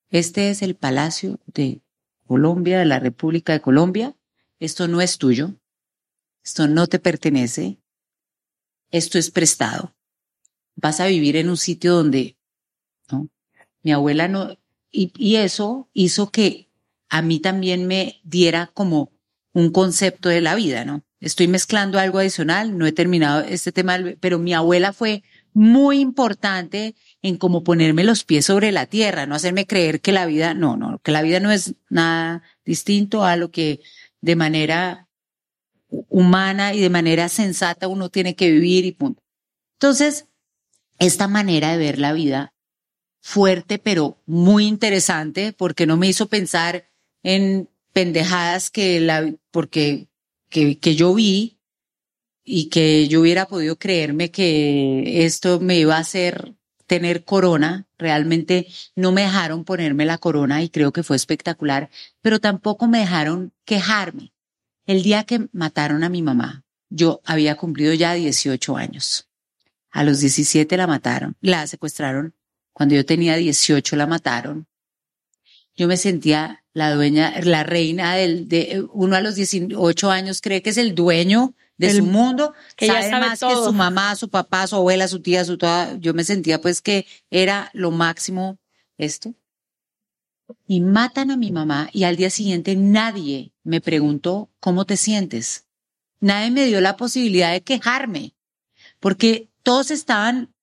Este es el Palacio de Colombia, de la República de Colombia. Esto no es tuyo. Esto no te pertenece. Esto es prestado. Vas a vivir en un sitio donde, ¿no? Mi abuela no, y, y eso hizo que a mí también me diera como un concepto de la vida, ¿no? Estoy mezclando algo adicional, no he terminado este tema, pero mi abuela fue muy importante en cómo ponerme los pies sobre la tierra, no hacerme creer que la vida, no, no, que la vida no es nada distinto a lo que de manera humana y de manera sensata uno tiene que vivir y punto. Entonces, esta manera de ver la vida fuerte, pero muy interesante, porque no me hizo pensar en pendejadas que la, porque, que, que yo vi y que yo hubiera podido creerme que esto me iba a hacer tener corona. Realmente no me dejaron ponerme la corona y creo que fue espectacular, pero tampoco me dejaron quejarme. El día que mataron a mi mamá, yo había cumplido ya 18 años. A los 17 la mataron, la secuestraron. Cuando yo tenía 18 la mataron. Yo me sentía la dueña, la reina del, de uno a los 18 años cree que es el dueño de El- su mundo, que ya sabe, sabe más que su mamá, su papá, su abuela, su tía, su toda. Yo me sentía pues que era lo máximo esto. Y matan a mi mamá y al día siguiente nadie me preguntó cómo te sientes. Nadie me dio la posibilidad de quejarme, porque todos estaban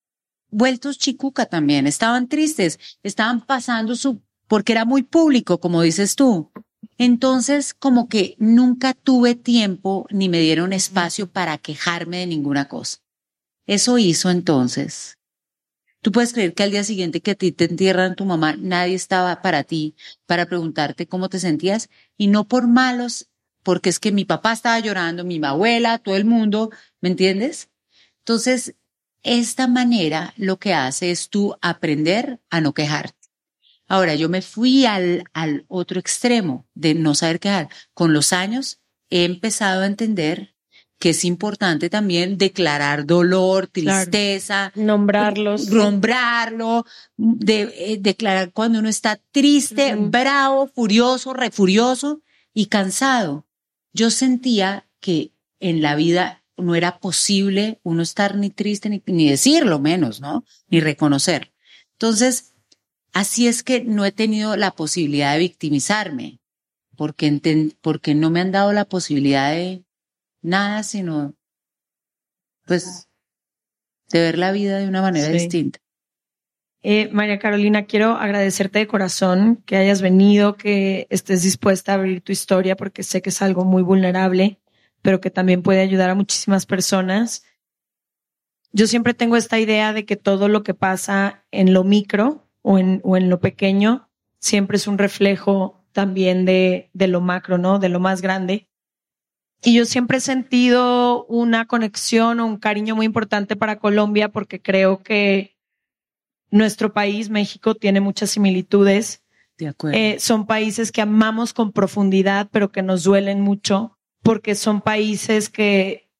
vueltos chicuca también, estaban tristes, estaban pasando su, porque era muy público, como dices tú. Entonces, como que nunca tuve tiempo ni me dieron espacio para quejarme de ninguna cosa. Eso hizo entonces. Tú puedes creer que al día siguiente que a ti te entierran tu mamá, nadie estaba para ti, para preguntarte cómo te sentías, y no por malos, porque es que mi papá estaba llorando, mi abuela, todo el mundo, ¿me entiendes? Entonces, esta manera lo que hace es tú aprender a no quejarte. Ahora, yo me fui al, al otro extremo de no saber quejar. Con los años he empezado a entender que es importante también declarar dolor, Claro. tristeza, Nombrarlos. nombrarlo, de, eh, declarar cuando uno está triste, bravo, furioso, refurioso y cansado. Yo sentía que en la vida no era posible uno estar ni triste ni, ni decirlo menos, ¿no? Ni reconocer. Entonces, así es que no he tenido la posibilidad de victimizarme, porque, porque no me han dado la posibilidad de nada, sino, pues, de ver la vida de una manera Sí. distinta. Eh, María Carolina, quiero agradecerte de corazón que hayas venido, que estés dispuesta a abrir tu historia, porque sé que es algo muy vulnerable, pero que también puede ayudar a muchísimas personas. Yo siempre tengo esta idea de que todo lo que pasa en lo micro o en, o en lo pequeño siempre es un reflejo también de, de lo macro, ¿no? De lo más grande. Y yo siempre he sentido una conexión o un cariño muy importante para Colombia porque creo que nuestro país, México, tiene muchas similitudes. De acuerdo. Eh, son países que amamos con profundidad, pero que nos duelen mucho, porque son países que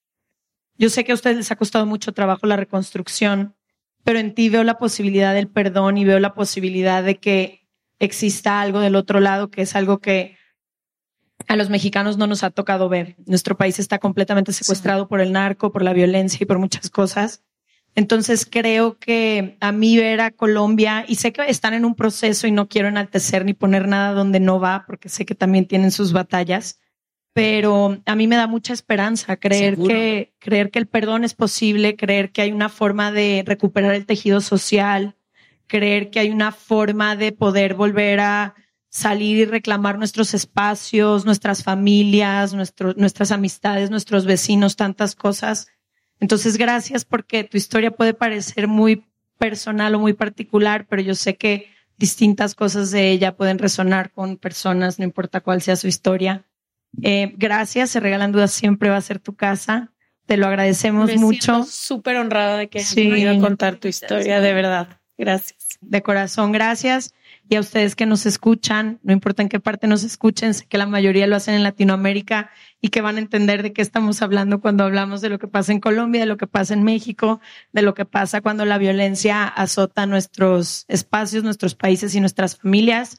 yo sé que a ustedes les ha costado mucho trabajo la reconstrucción, pero en ti veo la posibilidad del perdón y veo la posibilidad de que exista algo del otro lado, que es algo que a los mexicanos no nos ha tocado ver. Nuestro país está completamente secuestrado por el narco, por la violencia y por muchas cosas. Entonces creo que a mí ver a Colombia, y sé que están en un proceso y no quiero enaltecer ni poner nada donde no va, porque sé que también tienen sus batallas, pero a mí me da mucha esperanza creer Seguro. que, creer que el perdón es posible, creer que hay una forma de recuperar el tejido social, creer que hay una forma de poder volver a salir y reclamar nuestros espacios, nuestras familias, nuestro- nuestras amistades, nuestros vecinos, tantas cosas. Entonces, gracias porque tu historia puede parecer muy personal o muy particular, pero yo sé que distintas cosas de ella pueden resonar con personas, no importa cuál sea su historia. Eh, gracias, se regalan dudas, siempre va a ser tu casa. Te lo agradecemos Me mucho súper honrada de que hayas Sí. venido a contar tu historia, de verdad. Gracias. de corazón, gracias. Y a ustedes que nos escuchan, no importa en qué parte nos escuchen, sé que la mayoría lo hacen en Latinoamérica y que van a entender de qué estamos hablando cuando hablamos de lo que pasa en Colombia, de lo que pasa en México, de lo que pasa cuando la violencia azota nuestros espacios, nuestros países y nuestras familias.